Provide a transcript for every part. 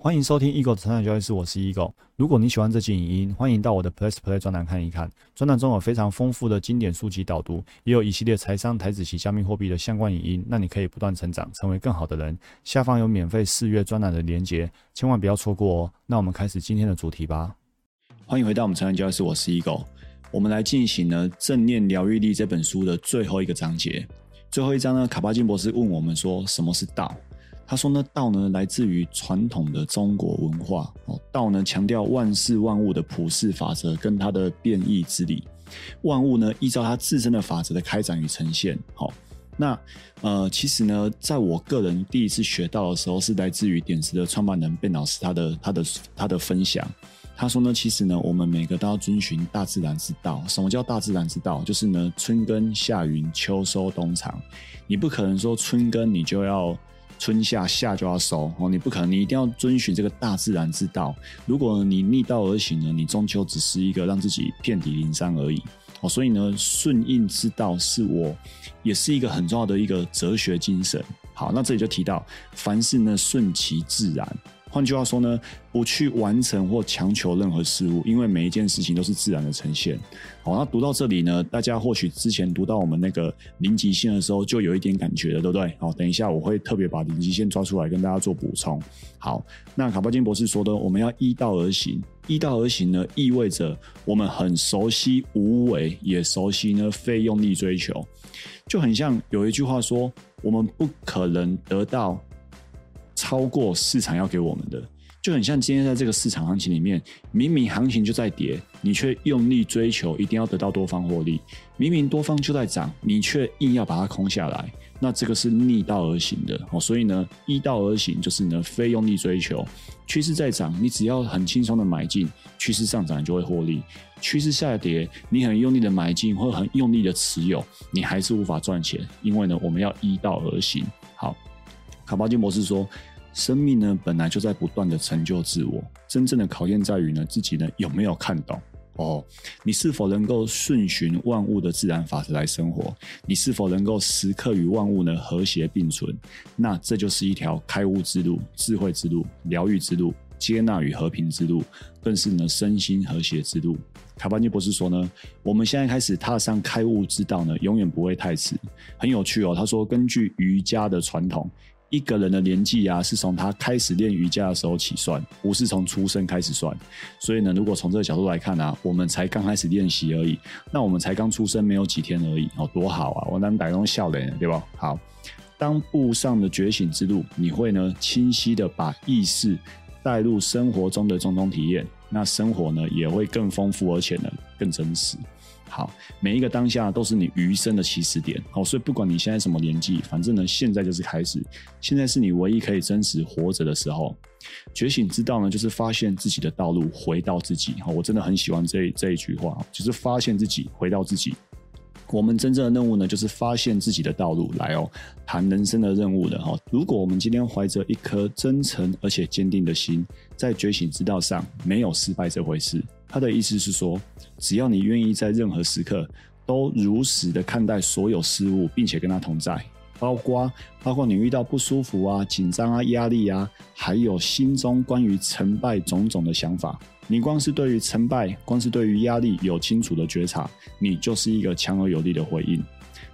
欢迎收听 Eagle 的成长交易室，我是 Eagle。如果你喜欢这期影音，欢迎到我的 Plus Play 专栏看一看。专栏中有非常丰富的经典书籍导读，也有一系列财商、台子及加密货币的相关影音，让你可以不断成长，成为更好的人。下方有免费试阅专栏的连结，千万不要错过哦。那我们开始今天的主题吧。欢迎回到我们成长交易室，我是 Eagle。我们来进行呢《正念疗愈力》这本书的最后一个章节。最后一章呢，卡巴金博士问我们说：“什么是道？”他说呢，道呢来自于传统的中国文化哦，道呢强调万事万物的普世法则跟它的变异之理，万物呢依照它自身的法则的开展与呈现。好，那呃，其实呢，在我个人第一次学到的时候，是来自于点石的创办人卞老师他的他的他的分享。他说呢，其实呢，我们每个都要遵循大自然之道。什么叫大自然之道？就是呢，春耕夏耘秋收冬藏。你不可能说春耕你就要。春夏夏就要收哦，你不可能，你一定要遵循这个大自然之道。如果你逆道而行呢，你终究只是一个让自己遍体鳞伤而已哦。所以呢，顺应之道是我，也是一个很重要的一个哲学精神。好，那这里就提到，凡事呢顺其自然。换句话说呢，不去完成或强求任何事物，因为每一件事情都是自然的呈现。好，那读到这里呢，大家或许之前读到我们那个零极限的时候，就有一点感觉了，对不对？好，等一下我会特别把零极限抓出来跟大家做补充。好，那卡巴金博士说的，我们要依道而行。依道而行呢，意味着我们很熟悉无为，也熟悉呢非用力追求。就很像有一句话说，我们不可能得到。超过市场要给我们的，就很像今天在这个市场行情里面，明明行情就在跌，你却用力追求一定要得到多方获利；明明多方就在涨，你却硬要把它空下来，那这个是逆道而行的哦。所以呢，依道而行就是呢，非用力追求。趋势在涨，你只要很轻松的买进，趋势上涨就会获利；趋势下跌，你很用力的买进或很用力的持有，你还是无法赚钱。因为呢，我们要依道而行。好。卡巴金博士说：“生命呢，本来就在不断的成就自我。真正的考验在于呢，自己呢有没有看懂哦？你是否能够顺循万物的自然法则来生活？你是否能够时刻与万物呢和谐并存？那这就是一条开悟之路、智慧之路、疗愈之路、接纳与和平之路，更是呢身心和谐之路。”卡巴尼博士说呢：“我们现在开始踏上开悟之道呢，永远不会太迟。很有趣哦。他说，根据瑜伽的传统。”一个人的年纪啊，是从他开始练瑜伽的时候起算，不是从出生开始算。所以呢，如果从这个角度来看啊，我们才刚开始练习而已，那我们才刚出生没有几天而已，哦，多好啊！我能打动笑脸，对吧？好，当步上的觉醒之路，你会呢清晰的把意识带入生活中的种种体验，那生活呢也会更丰富，而且呢更真实。好，每一个当下都是你余生的起始点。好，所以不管你现在什么年纪，反正呢，现在就是开始。现在是你唯一可以真实活着的时候。觉醒之道呢，就是发现自己的道路，回到自己。好，我真的很喜欢这这一句话，就是发现自己，回到自己。我们真正的任务呢，就是发现自己的道路。来哦，谈人生的任务的哈。如果我们今天怀着一颗真诚而且坚定的心，在觉醒之道上，没有失败这回事。他的意思是说，只要你愿意在任何时刻都如实的看待所有事物，并且跟他同在，包括包括你遇到不舒服啊、紧张啊、压力啊，还有心中关于成败种种的想法，你光是对于成败，光是对于压力有清楚的觉察，你就是一个强而有力的回应。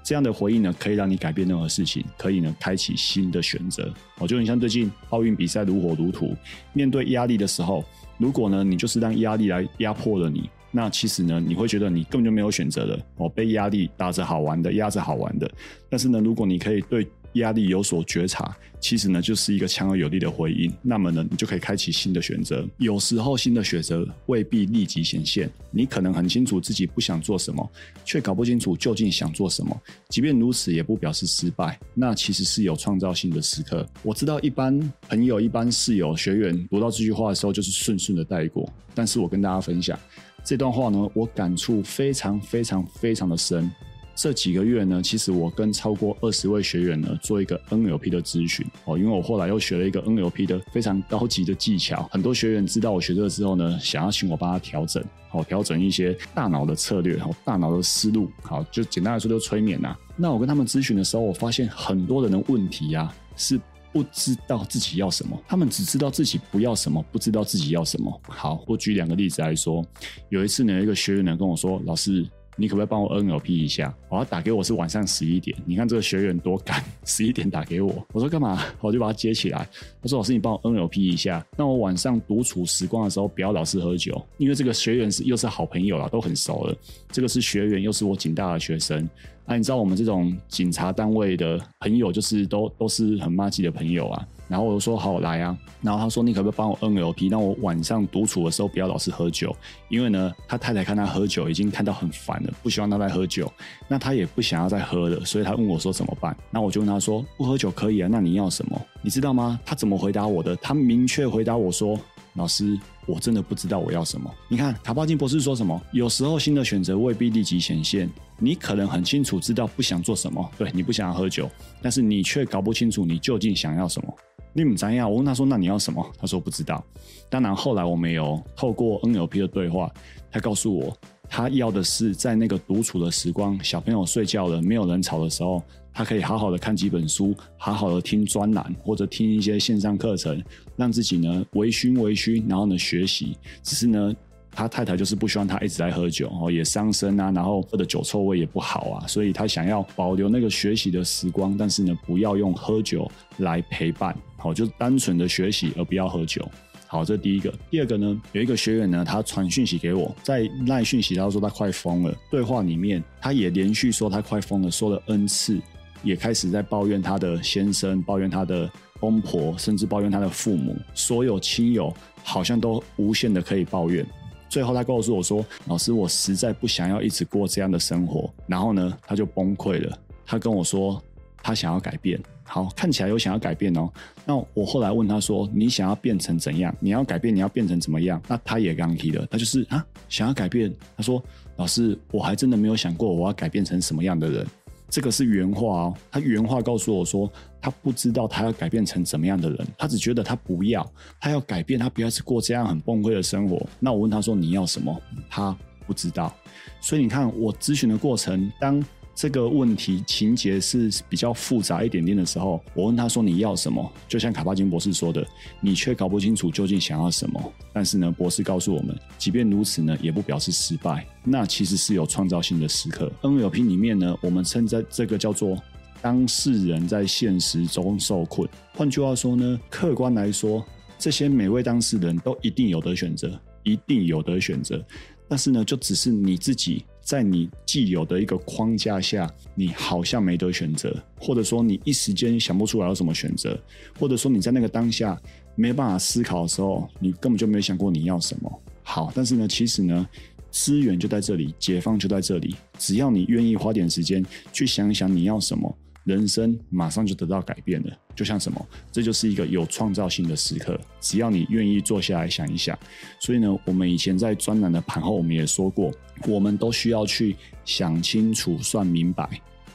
这样的回应呢，可以让你改变任何事情，可以呢开启新的选择。我就很像最近奥运比赛如火如荼，面对压力的时候。如果呢，你就是让压力来压迫了你，那其实呢，你会觉得你根本就没有选择的。哦，被压力打着好玩的，压着好玩的。但是呢，如果你可以对压力有所觉察，其实呢，就是一个强而有力的回应。那么呢，你就可以开启新的选择。有时候新的选择未必立即显现，你可能很清楚自己不想做什么，却搞不清楚究竟想做什么。即便如此，也不表示失败。那其实是有创造性的时刻。我知道一般朋友、一般室友、学员读到这句话的时候，就是顺顺的带过。但是我跟大家分享这段话呢，我感触非常非常非常的深。这几个月呢，其实我跟超过二十位学员呢做一个 NLP 的咨询哦，因为我后来又学了一个 NLP 的非常高级的技巧，很多学员知道我学这个之后呢，想要请我帮他调整，好调整一些大脑的策略，好大脑的思路，好就简单来说就催眠呐。那我跟他们咨询的时候，我发现很多人的问题呀是不知道自己要什么，他们只知道自己不要什么，不知道自己要什么。好，我举两个例子来说，有一次呢，一个学员呢跟我说，老师。你可不可以帮我 NLP 一下？我要打给我是晚上十一点。你看这个学员多赶，十一点打给我。我说干嘛？我就把他接起来。我说老师，你帮我 NLP 一下。那我晚上独处时光的时候，不要老是喝酒，因为这个学员是又是好朋友了，都很熟了。这个是学员，又是我警大的学生。那你知道我们这种警察单位的朋友，就是都都是很默契的朋友啊。然后我就说好来啊，然后他说你可不可以帮我 NLP，让我晚上独处的时候不要老是喝酒，因为呢他太太看他喝酒已经看到很烦了，不希望他再喝酒，那他也不想要再喝了，所以他问我说怎么办？那我就问他说不喝酒可以啊，那你要什么？你知道吗？他怎么回答我的？他明确回答我说。老师，我真的不知道我要什么。你看卡巴金博士说什么？有时候新的选择未必立即显现。你可能很清楚知道不想做什么，对你不想要喝酒，但是你却搞不清楚你究竟想要什么。你们怎样？我问他说：“那你要什么？”他说：“不知道。”当然后来我们有透过 NLP 的对话，他告诉我。他要的是在那个独处的时光，小朋友睡觉了，没有人吵的时候，他可以好好的看几本书，好好的听专栏或者听一些线上课程，让自己呢微醺微醺，然后呢学习。只是呢，他太太就是不希望他一直在喝酒哦，也伤身啊，然后喝的酒臭味也不好啊，所以他想要保留那个学习的时光，但是呢，不要用喝酒来陪伴，好，就是单纯的学习，而不要喝酒。好，这第一个。第二个呢，有一个学员呢，他传讯息给我，在赖讯息，他说他快疯了。对话里面，他也连续说他快疯了，说了 n 次，也开始在抱怨他的先生，抱怨他的公婆，甚至抱怨他的父母，所有亲友好像都无限的可以抱怨。最后他告诉我说：“老师，我实在不想要一直过这样的生活。”然后呢，他就崩溃了。他跟我说，他想要改变。好，看起来有想要改变哦。那我后来问他说：“你想要变成怎样？你要改变，你要变成怎么样？”那他也刚提了，他就是啊，想要改变。他说：“老师，我还真的没有想过我要改变成什么样的人。”这个是原话哦。他原话告诉我说，他不知道他要改变成怎么样的人，他只觉得他不要，他要改变，他不要是过这样很崩溃的生活。那我问他说：“你要什么？”他不知道。所以你看，我咨询的过程当。这个问题情节是比较复杂一点点的时候，我问他说你要什么？就像卡巴金博士说的，你却搞不清楚究竟想要什么。但是呢，博士告诉我们，即便如此呢，也不表示失败。那其实是有创造性的时刻。NLP 里面呢，我们称在这个叫做当事人在现实中受困。换句话说呢，客观来说，这些每位当事人都一定有得选择，一定有得选择。但是呢，就只是你自己。在你既有的一个框架下，你好像没得选择，或者说你一时间想不出来有什么选择，或者说你在那个当下没办法思考的时候，你根本就没有想过你要什么。好，但是呢，其实呢，资源就在这里，解放就在这里，只要你愿意花点时间去想一想你要什么。人生马上就得到改变了，就像什么？这就是一个有创造性的时刻。只要你愿意坐下来想一想。所以呢，我们以前在专栏的盘后，我们也说过，我们都需要去想清楚、算明白，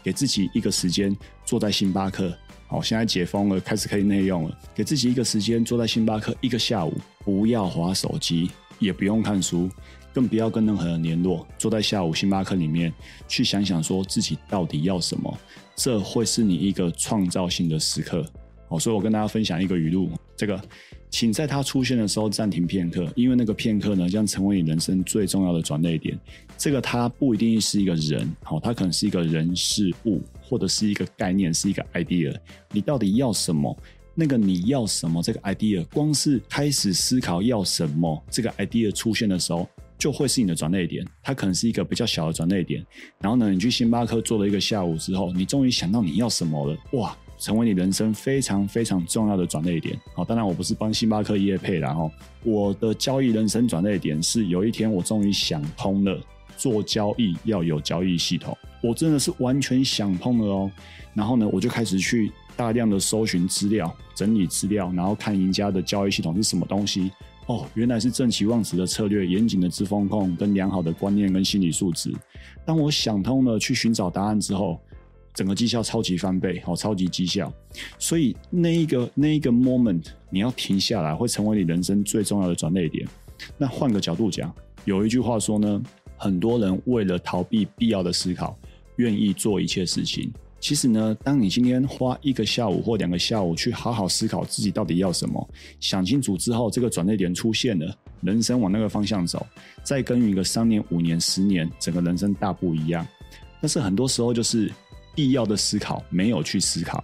给自己一个时间，坐在星巴克。好，现在解封了，开始可以内用了。给自己一个时间，坐在星巴克一个下午，不要划手机，也不用看书，更不要跟任何人联络。坐在下午星巴克里面，去想想说自己到底要什么。这会是你一个创造性的时刻，好，所以我跟大家分享一个语录：这个，请在它出现的时候暂停片刻，因为那个片刻呢，将成为你人生最重要的转捩点。这个它不一定是一个人，好，它可能是一个人事物，或者是一个概念，是一个 idea。你到底要什么？那个你要什么？这个 idea，光是开始思考要什么，这个 idea 出现的时候。就会是你的转捩点，它可能是一个比较小的转捩点。然后呢，你去星巴克坐了一个下午之后，你终于想到你要什么了，哇，成为你人生非常非常重要的转捩点。好，当然我不是帮星巴克业配然后我的交易人生转捩点是有一天我终于想通了，做交易要有交易系统，我真的是完全想通了哦。然后呢，我就开始去大量的搜寻资料、整理资料，然后看赢家的交易系统是什么东西。哦，原来是正期望值的策略，严谨的自风控，跟良好的观念跟心理素质。当我想通了，去寻找答案之后，整个绩效超级翻倍，好，超级绩效。所以那一个那一个 moment，你要停下来，会成为你人生最重要的转捩点。那换个角度讲，有一句话说呢，很多人为了逃避必要的思考，愿意做一切事情，其实呢，当你今天花一个下午或两个下午去好好思考自己到底要什么，想清楚之后，这个转捩点出现了，人生往那个方向走，再耕耘个三年、五年、十年，整个人生大不一样。但是很多时候就是必要的思考没有去思考，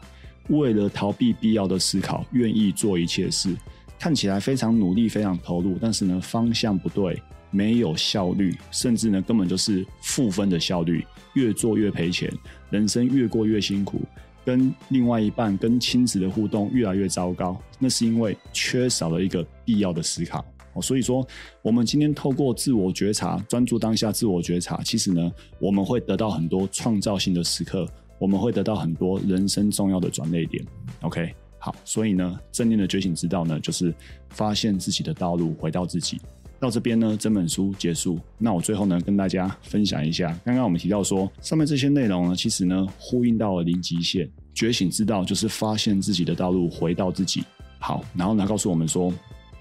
为了逃避必要的思考，愿意做一切事，看起来非常努力、非常投入，但是呢方向不对，没有效率，甚至呢根本就是负分的效率，越做越赔钱，人生越过越辛苦，跟另外一半、跟亲子的互动越来越糟糕，那是因为缺少了一个必要的思考。哦，所以说，我们今天透过自我觉察，专注当下，自我觉察，其实呢，我们会得到很多创造性的时刻，我们会得到很多人生重要的转捩点。OK，好，所以呢，正念的觉醒之道呢，就是发现自己的道路，回到自己。到这边呢，整本书结束。那我最后呢，跟大家分享一下，刚刚我们提到说，上面这些内容呢，其实呢，呼应到了零极限觉醒之道，就是发现自己的道路，回到自己。好，然后呢，告诉我们说。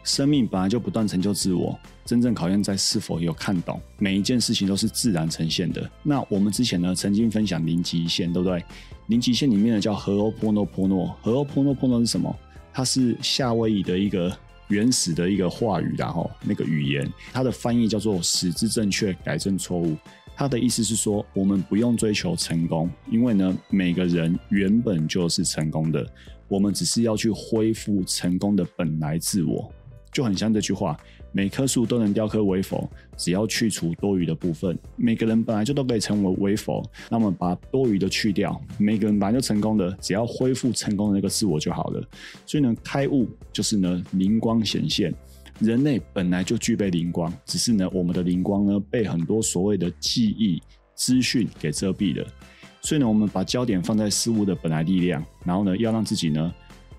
生命本来就不断成就自我，真正考验在是否有看懂。每一件事情都是自然呈现的。那我们之前呢，曾经分享零极限，对不对？零极限里面呢叫和欧波诺波诺，和欧波诺波诺是什么？它是夏威夷的一个原始的一个话语，然后那个语言，它的翻译叫做“使之正确，改正错误”。它的意思是说，我们不用追求成功，因为呢，每个人原本就是成功的，我们只是要去恢复成功的本来自我。就很像这句话：每棵树都能雕刻为佛，只要去除多余的部分。每个人本来就都可以成为为佛，那么把多余的去掉。每个人本来就成功的，只要恢复成功的那个自我就好了。所以呢，开悟就是呢灵光显现。人类本来就具备灵光，只是呢我们的灵光呢被很多所谓的记忆资讯给遮蔽了。所以呢，我们把焦点放在事物的本来力量，然后呢要让自己呢。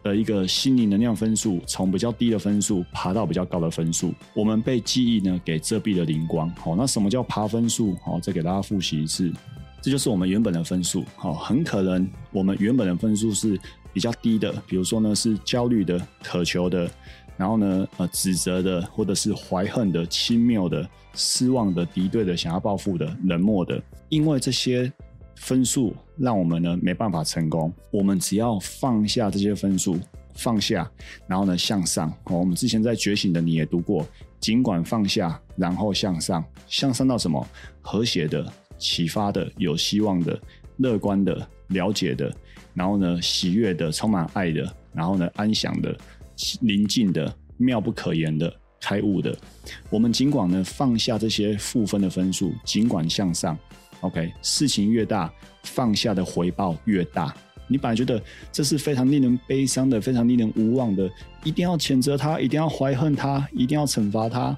的一个心理能量分数，从比较低的分数爬到比较高的分数，我们被记忆呢给遮蔽了灵光。好，那什么叫爬分数？好，再给大家复习一次，这就是我们原本的分数。好，很可能我们原本的分数是比较低的，比如说呢是焦虑的、渴求的，然后呢呃指责的，或者是怀恨的、轻蔑的、失望的、敌对的、想要报复的、冷漠的，因为这些。分数让我们呢没办法成功。我们只要放下这些分数，放下，然后呢向上。我们之前在觉醒的你也读过，尽管放下，然后向上，向上到什么？和谐的、启发的、有希望的、乐观的、了解的，然后呢喜悦的、充满爱的，然后呢安详的、宁静的、妙不可言的、开悟的。我们尽管呢放下这些负分的分数，尽管向上。OK，事情越大，放下的回报越大。你本来觉得这是非常令人悲伤的、非常令人无望的，一定要谴责他，一定要怀恨他，一定要惩罚他。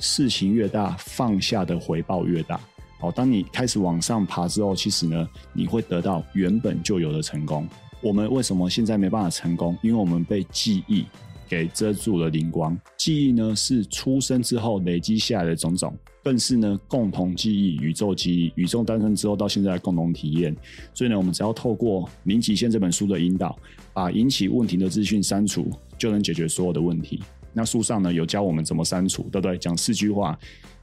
事情越大，放下的回报越大。好，当你开始往上爬之后，其实呢，你会得到原本就有的成功。我们为什么现在没办法成功？因为我们被记忆。给遮住了灵光，记忆呢是出生之后累积下来的种种，更是呢共同记忆、宇宙记忆、宇宙诞生之后到现在的共同体验。所以呢，我们只要透过《零极限》这本书的引导，把引起问题的资讯删除，就能解决所有的问题。那书上呢有教我们怎么删除，对不对？讲四句话：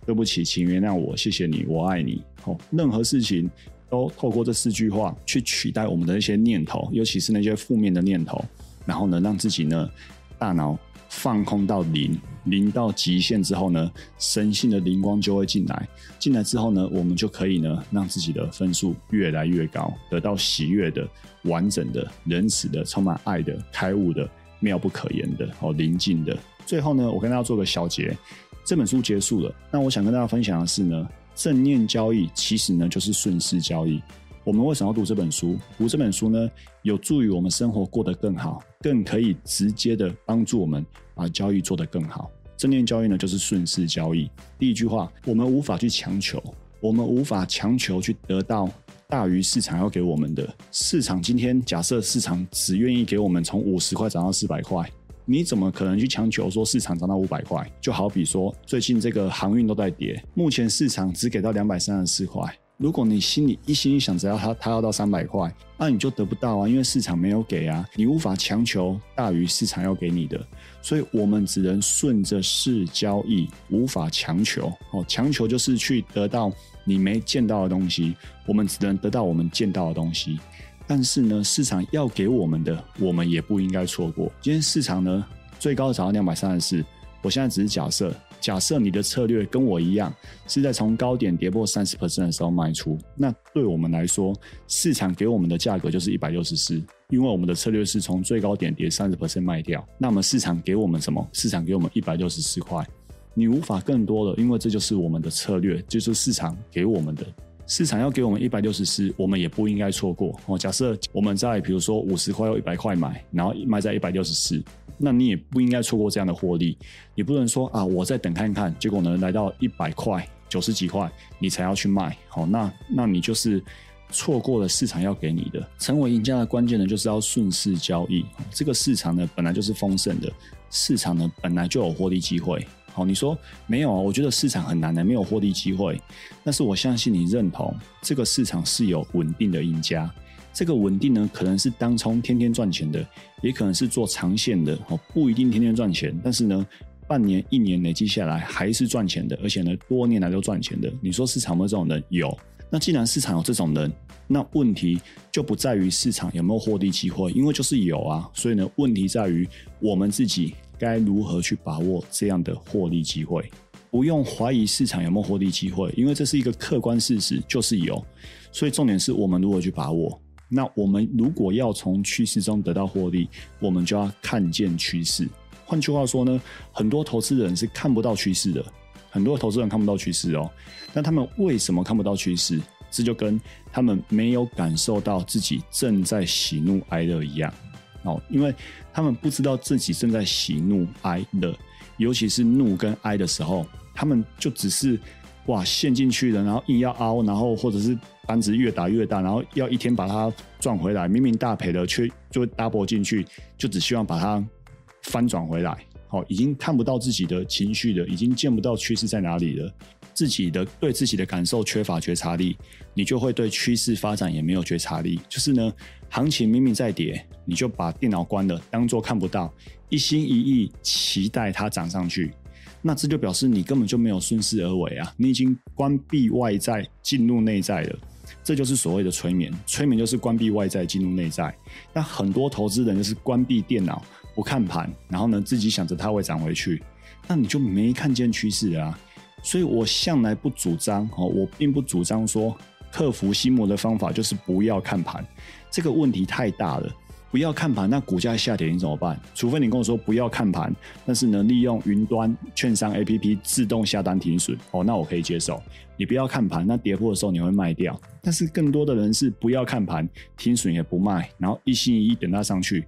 对不起，请原谅我，谢谢你，我爱你。哦，任何事情都透过这四句话去取代我们的一些念头，尤其是那些负面的念头，然后呢，让自己呢。大脑放空到零，零到极限之后呢，神性的灵光就会进来。进来之后呢，我们就可以呢，让自己的分数越来越高，得到喜悦的、完整的、仁慈的、充满爱的、开悟的、妙不可言的、哦宁静的。最后呢，我跟大家做个小结，这本书结束了。那我想跟大家分享的是呢，正念交易其实呢就是顺势交易。我们为什么要读这本书？读这本书呢，有助于我们生活过得更好，更可以直接的帮助我们把交易做得更好。正念交易呢，就是顺势交易。第一句话，我们无法去强求，我们无法强求去得到大于市场要给我们的。市场今天假设市场只愿意给我们从五十块涨到四百块，你怎么可能去强求说市场涨到五百块？就好比说最近这个航运都在跌，目前市场只给到两百三十四块。如果你心里一心一想，只要它它要到三百块，那你就得不到啊，因为市场没有给啊，你无法强求大于市场要给你的，所以我们只能顺着市交易，无法强求。哦，强求就是去得到你没见到的东西，我们只能得到我们见到的东西。但是呢，市场要给我们的，我们也不应该错过。今天市场呢，最高涨到两百三十四，我现在只是假设。假设你的策略跟我一样，是在从高点跌破三十 percent 的时候卖出，那对我们来说，市场给我们的价格就是一百六十四，因为我们的策略是从最高点跌三十 percent 卖掉。那么市场给我们什么？市场给我们一百六十四块，你无法更多的，因为这就是我们的策略，就是市场给我们的。市场要给我们一百六十四，我们也不应该错过哦。假设我们在比如说五十块或一百块买，然后卖在一百六十四。那你也不应该错过这样的获利，你不能说啊，我再等看看，结果呢来到一百块、九十几块，你才要去卖，好，那那你就是错过了市场要给你的。成为赢家的关键呢，就是要顺势交易。这个市场呢本来就是丰盛的，市场呢本来就有获利机会。好，你说没有啊？我觉得市场很难的，没有获利机会。但是我相信你认同这个市场是有稳定的赢家。这个稳定呢，可能是当冲天天赚钱的，也可能是做长线的哦，不一定天天赚钱，但是呢，半年、一年累积下来还是赚钱的，而且呢，多年来都赚钱的。你说市场没有这种人？有。那既然市场有这种人，那问题就不在于市场有没有获利机会，因为就是有啊。所以呢，问题在于我们自己该如何去把握这样的获利机会。不用怀疑市场有没有获利机会，因为这是一个客观事实，就是有。所以重点是我们如何去把握。那我们如果要从趋势中得到获利，我们就要看见趋势。换句话说呢，很多投资人是看不到趋势的，很多投资人看不到趋势哦。那他们为什么看不到趋势？这就跟他们没有感受到自己正在喜怒哀乐一样哦，因为他们不知道自己正在喜怒哀乐，尤其是怒跟哀的时候，他们就只是。哇，陷进去了，然后硬要凹，然后或者是单子越打越大，然后要一天把它赚回来。明明大赔了，却就 double 进去，就只希望把它翻转回来。好，已经看不到自己的情绪了，已经见不到趋势在哪里了。自己的对自己的感受缺乏觉察力，你就会对趋势发展也没有觉察力。就是呢，行情明明在跌，你就把电脑关了，当做看不到，一心一意期待它涨上去。那这就表示你根本就没有顺势而为啊！你已经关闭外在，进入内在了。这就是所谓的催眠。催眠就是关闭外在，进入内在。那很多投资人就是关闭电脑，不看盘，然后呢自己想着它会涨回去，那你就没看见趋势啊！所以我向来不主张哦，我并不主张说克服心魔的方法就是不要看盘，这个问题太大了。不要看盘，那股价下跌你怎么办？除非你跟我说不要看盘，但是呢，利用云端券商 A P P 自动下单停损，哦，那我可以接受。你不要看盘，那跌破的时候你会卖掉。但是更多的人是不要看盘，停损也不卖，然后一心一意等它上去，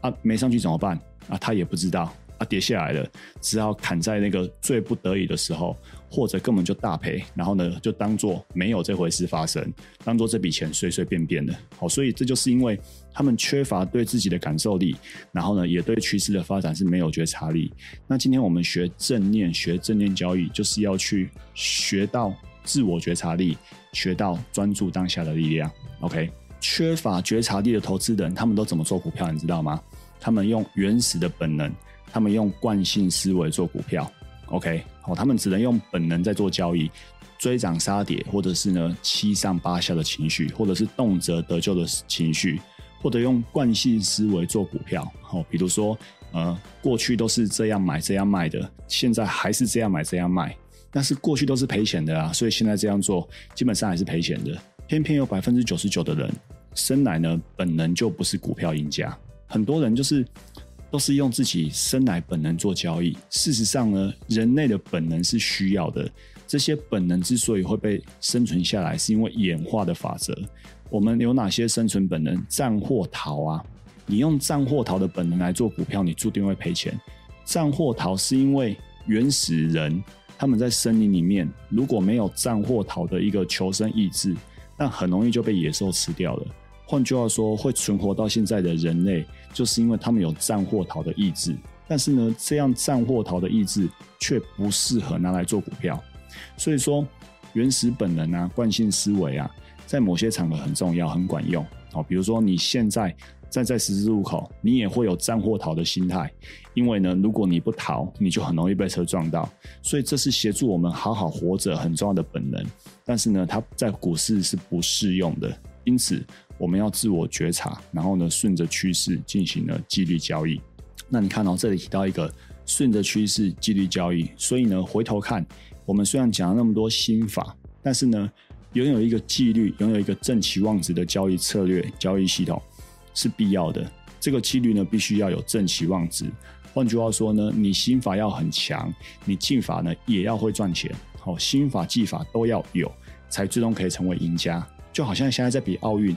啊，没上去怎么办？啊，他也不知道。它跌下来了，只好砍在那个最不得已的时候，或者根本就大赔，然后呢，就当做没有这回事发生，当做这笔钱随随便便的。好，所以这就是因为他们缺乏对自己的感受力，然后呢，也对趋势的发展是没有觉察力。那今天我们学正念，学正念交易，就是要去学到自我觉察力，学到专注当下的力量。OK，缺乏觉察力的投资人，他们都怎么做股票？你知道吗？他们用原始的本能。他们用惯性思维做股票，OK，好，他们只能用本能在做交易，追涨杀跌，或者是呢七上八下的情绪，或者是动辄得救的情绪，或者用惯性思维做股票，好，比如说呃过去都是这样买这样卖的，现在还是这样买这样卖，但是过去都是赔钱的啊，所以现在这样做基本上还是赔钱的。偏偏有百分之九十九的人生来呢本能就不是股票赢家，很多人就是。都是用自己生来本能做交易。事实上呢，人类的本能是需要的。这些本能之所以会被生存下来，是因为演化的法则。我们有哪些生存本能？战或逃啊！你用战或逃的本能来做股票，你注定会赔钱。战或逃是因为原始人他们在森林里面，如果没有战或逃的一个求生意志，那很容易就被野兽吃掉了。换句话说，会存活到现在的人类，就是因为他们有战或逃的意志。但是呢，这样战或逃的意志却不适合拿来做股票。所以说，原始本能啊，惯性思维啊，在某些场合很重要、很管用。好，比如说你现在站在十字路口，你也会有战或逃的心态，因为呢，如果你不逃，你就很容易被车撞到。所以这是协助我们好好活着很重要的本能。但是呢，它在股市是不适用的。因此。我们要自我觉察，然后呢，顺着趋势进行了纪律交易。那你看哦，这里提到一个顺着趋势纪律交易，所以呢，回头看，我们虽然讲了那么多心法，但是呢，拥有一个纪律，拥有一个正期望值的交易策略、交易系统是必要的。这个纪律呢，必须要有正期望值。换句话说呢，你心法要很强，你技法呢也要会赚钱。好，心法技法都要有，才最终可以成为赢家。就好像现在在比奥运，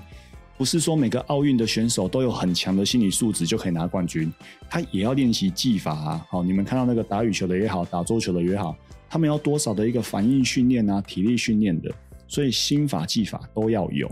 不是说每个奥运的选手都有很强的心理素质就可以拿冠军，他也要练习技法啊。好，你们看到那个打羽球的也好，打桌球的也好，他们要多少的一个反应训练啊，体力训练的，所以心法技法都要有。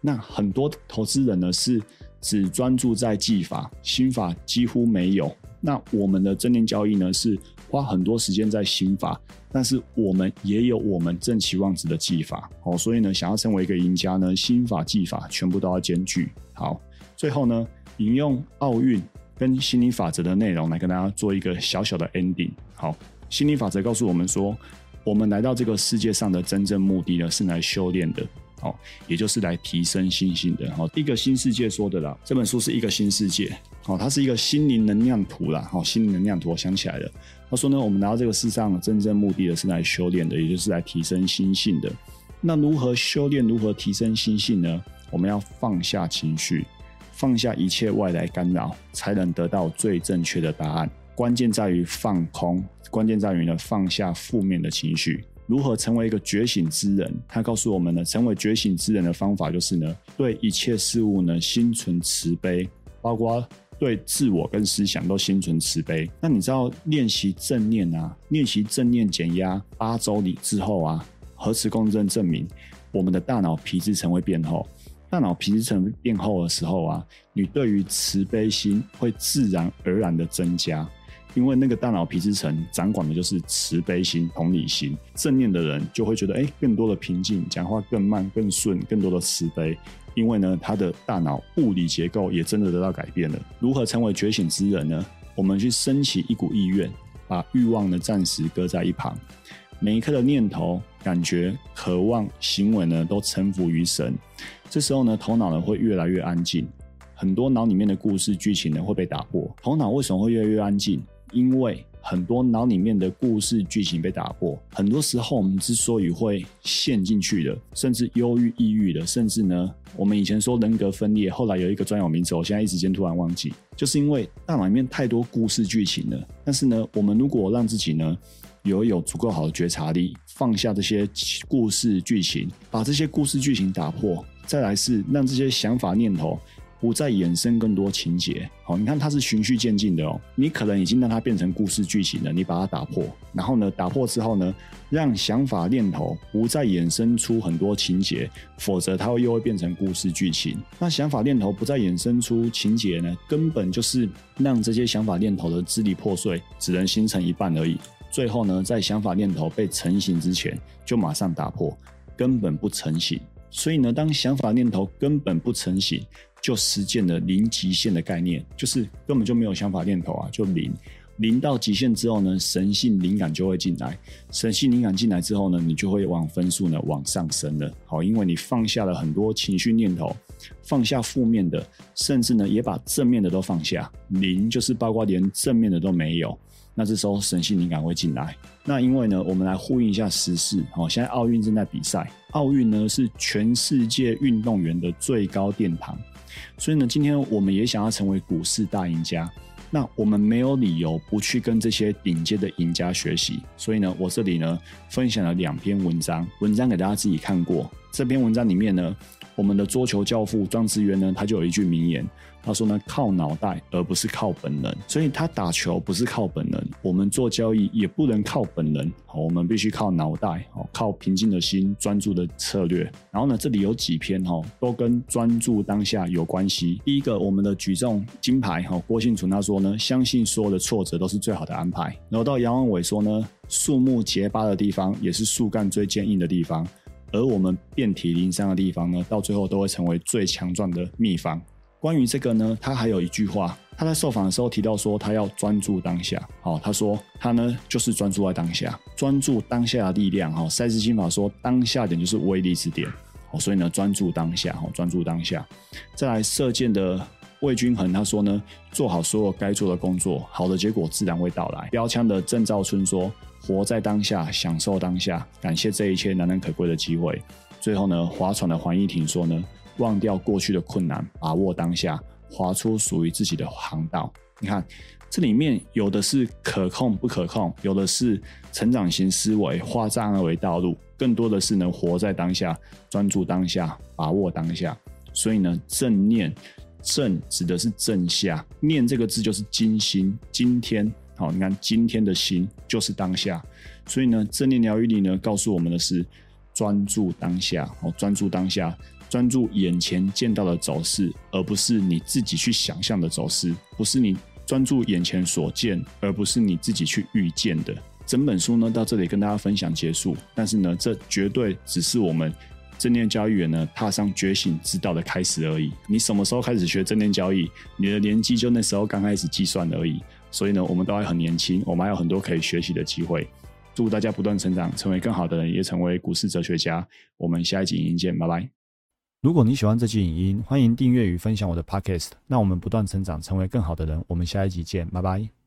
那很多投资人呢是只专注在技法，心法几乎没有。那我们的正念交易呢是花很多时间在心法。但是我们也有我们正期望值的技法哦，所以呢，想要成为一个赢家呢，心法技法全部都要兼具。好，最后呢，引用奥运跟心理法则的内容来跟大家做一个小小的 ending。好，心理法则告诉我们说，我们来到这个世界上的真正目的呢，是来修炼的。好，也就是来提升心性的。好，一个新世界说的啦，这本书是一个新世界。好，它是一个心灵能量图啦。好，心灵能量图，我想起来了。他说呢，我们来到这个世上真正目的的是来修炼的，也就是来提升心性的。那如何修炼？如何提升心性呢？我们要放下情绪，放下一切外来干扰，才能得到最正确的答案。关键在于放空，关键在于呢放下负面的情绪。如何成为一个觉醒之人？他告诉我们呢，成为觉醒之人的方法就是呢，对一切事物呢心存慈悲，包括对自我跟思想都心存慈悲。那你知道练习正念啊，练习正念减压八周里之后啊，核磁共振证明我们的大脑皮质层会变厚。大脑皮质层变厚的时候啊，你对于慈悲心会自然而然的增加。因为那个大脑皮质层掌管的就是慈悲心、同理心，正念的人就会觉得，哎，更多的平静，讲话更慢、更顺，更多的慈悲。因为呢，他的大脑物理结构也真的得到改变了。如何成为觉醒之人呢？我们去升起一股意愿，把欲望呢暂时搁在一旁，每一刻的念头、感觉、渴望、行为呢都臣服于神。这时候呢，头脑呢会越来越安静，很多脑里面的故事剧情呢会被打破。头脑为什么会越来越安静？因为很多脑里面的故事剧情被打破，很多时候我们之所以会陷进去的，甚至忧郁、抑郁的，甚至呢，我们以前说人格分裂，后来有一个专有名词，我现在一时间突然忘记，就是因为大脑里面太多故事剧情了。但是呢，我们如果让自己呢有有足够好的觉察力，放下这些故事剧情，把这些故事剧情打破，再来是让这些想法念头。不再衍生更多情节，好，你看它是循序渐进的哦。你可能已经让它变成故事剧情了，你把它打破，然后呢，打破之后呢，让想法念头不再衍生出很多情节，否则它会又会变成故事剧情。那想法念头不再衍生出情节呢，根本就是让这些想法念头的支离破碎，只能形成一半而已。最后呢，在想法念头被成型之前，就马上打破，根本不成型。所以呢，当想法念头根本不成型。就实践了零极限的概念，就是根本就没有想法念头啊，就零零到极限之后呢，神性灵感就会进来，神性灵感进来之后呢，你就会往分数呢往上升了。好，因为你放下了很多情绪念头，放下负面的，甚至呢也把正面的都放下，零就是包括连正面的都没有。那这时候神性灵感会进来。那因为呢，我们来呼应一下时事。好，现在奥运正在比赛，奥运呢是全世界运动员的最高殿堂。所以呢，今天我们也想要成为股市大赢家，那我们没有理由不去跟这些顶尖的赢家学习。所以呢，我这里呢分享了两篇文章，文章给大家自己看过。这篇文章里面呢，我们的桌球教父庄智渊呢，他就有一句名言。他说呢，靠脑袋而不是靠本能，所以他打球不是靠本能，我们做交易也不能靠本能，好，我们必须靠脑袋，好，靠平静的心，专注的策略。然后呢，这里有几篇哈，都跟专注当下有关系。第一个，我们的举重金牌哈，郭信存他说呢，相信所有的挫折都是最好的安排。然后到杨文伟说呢，树木结疤的地方也是树干最坚硬的地方，而我们遍体鳞伤的地方呢，到最后都会成为最强壮的秘方。关于这个呢，他还有一句话，他在受访的时候提到说，他要专注当下。好，他说他呢就是专注在当下，专注当下的力量。哈，赛斯心法说，当下点就是威力之点。哦，所以呢，专注当下，哦，专注当下。再来射箭的魏均衡他说呢，做好所有该做的工作，好的结果自然会到来。标枪的郑兆春说，活在当下，享受当下，感谢这一切难能可贵的机会。最后呢，划船的黄义婷说呢，忘掉过去的困难，把握当下，划出属于自己的航道。你看，这里面有的是可控不可控，有的是成长型思维，化障碍为道路，更多的是能活在当下，专注当下，把握当下。所以呢，正念正指的是正下，念这个字就是今心，今天。好，你看今天的心就是当下。所以呢，正念疗愈力呢，告诉我们的是专注当下，哦，专注当下。专注眼前见到的走势，而不是你自己去想象的走势；不是你专注眼前所见，而不是你自己去预见的。整本书呢，到这里跟大家分享结束。但是呢，这绝对只是我们正念交易员呢踏上觉醒之道的开始而已。你什么时候开始学正念交易？你的年纪就那时候刚开始计算而已。所以呢，我们都还很年轻，我们还有很多可以学习的机会。祝大家不断成长，成为更好的人，也成为股市哲学家。我们下一集影音见，拜拜。如果你喜欢这期影音，欢迎订阅与分享我的 podcast。那我们不断成长，成为更好的人。我们下一集见，拜拜。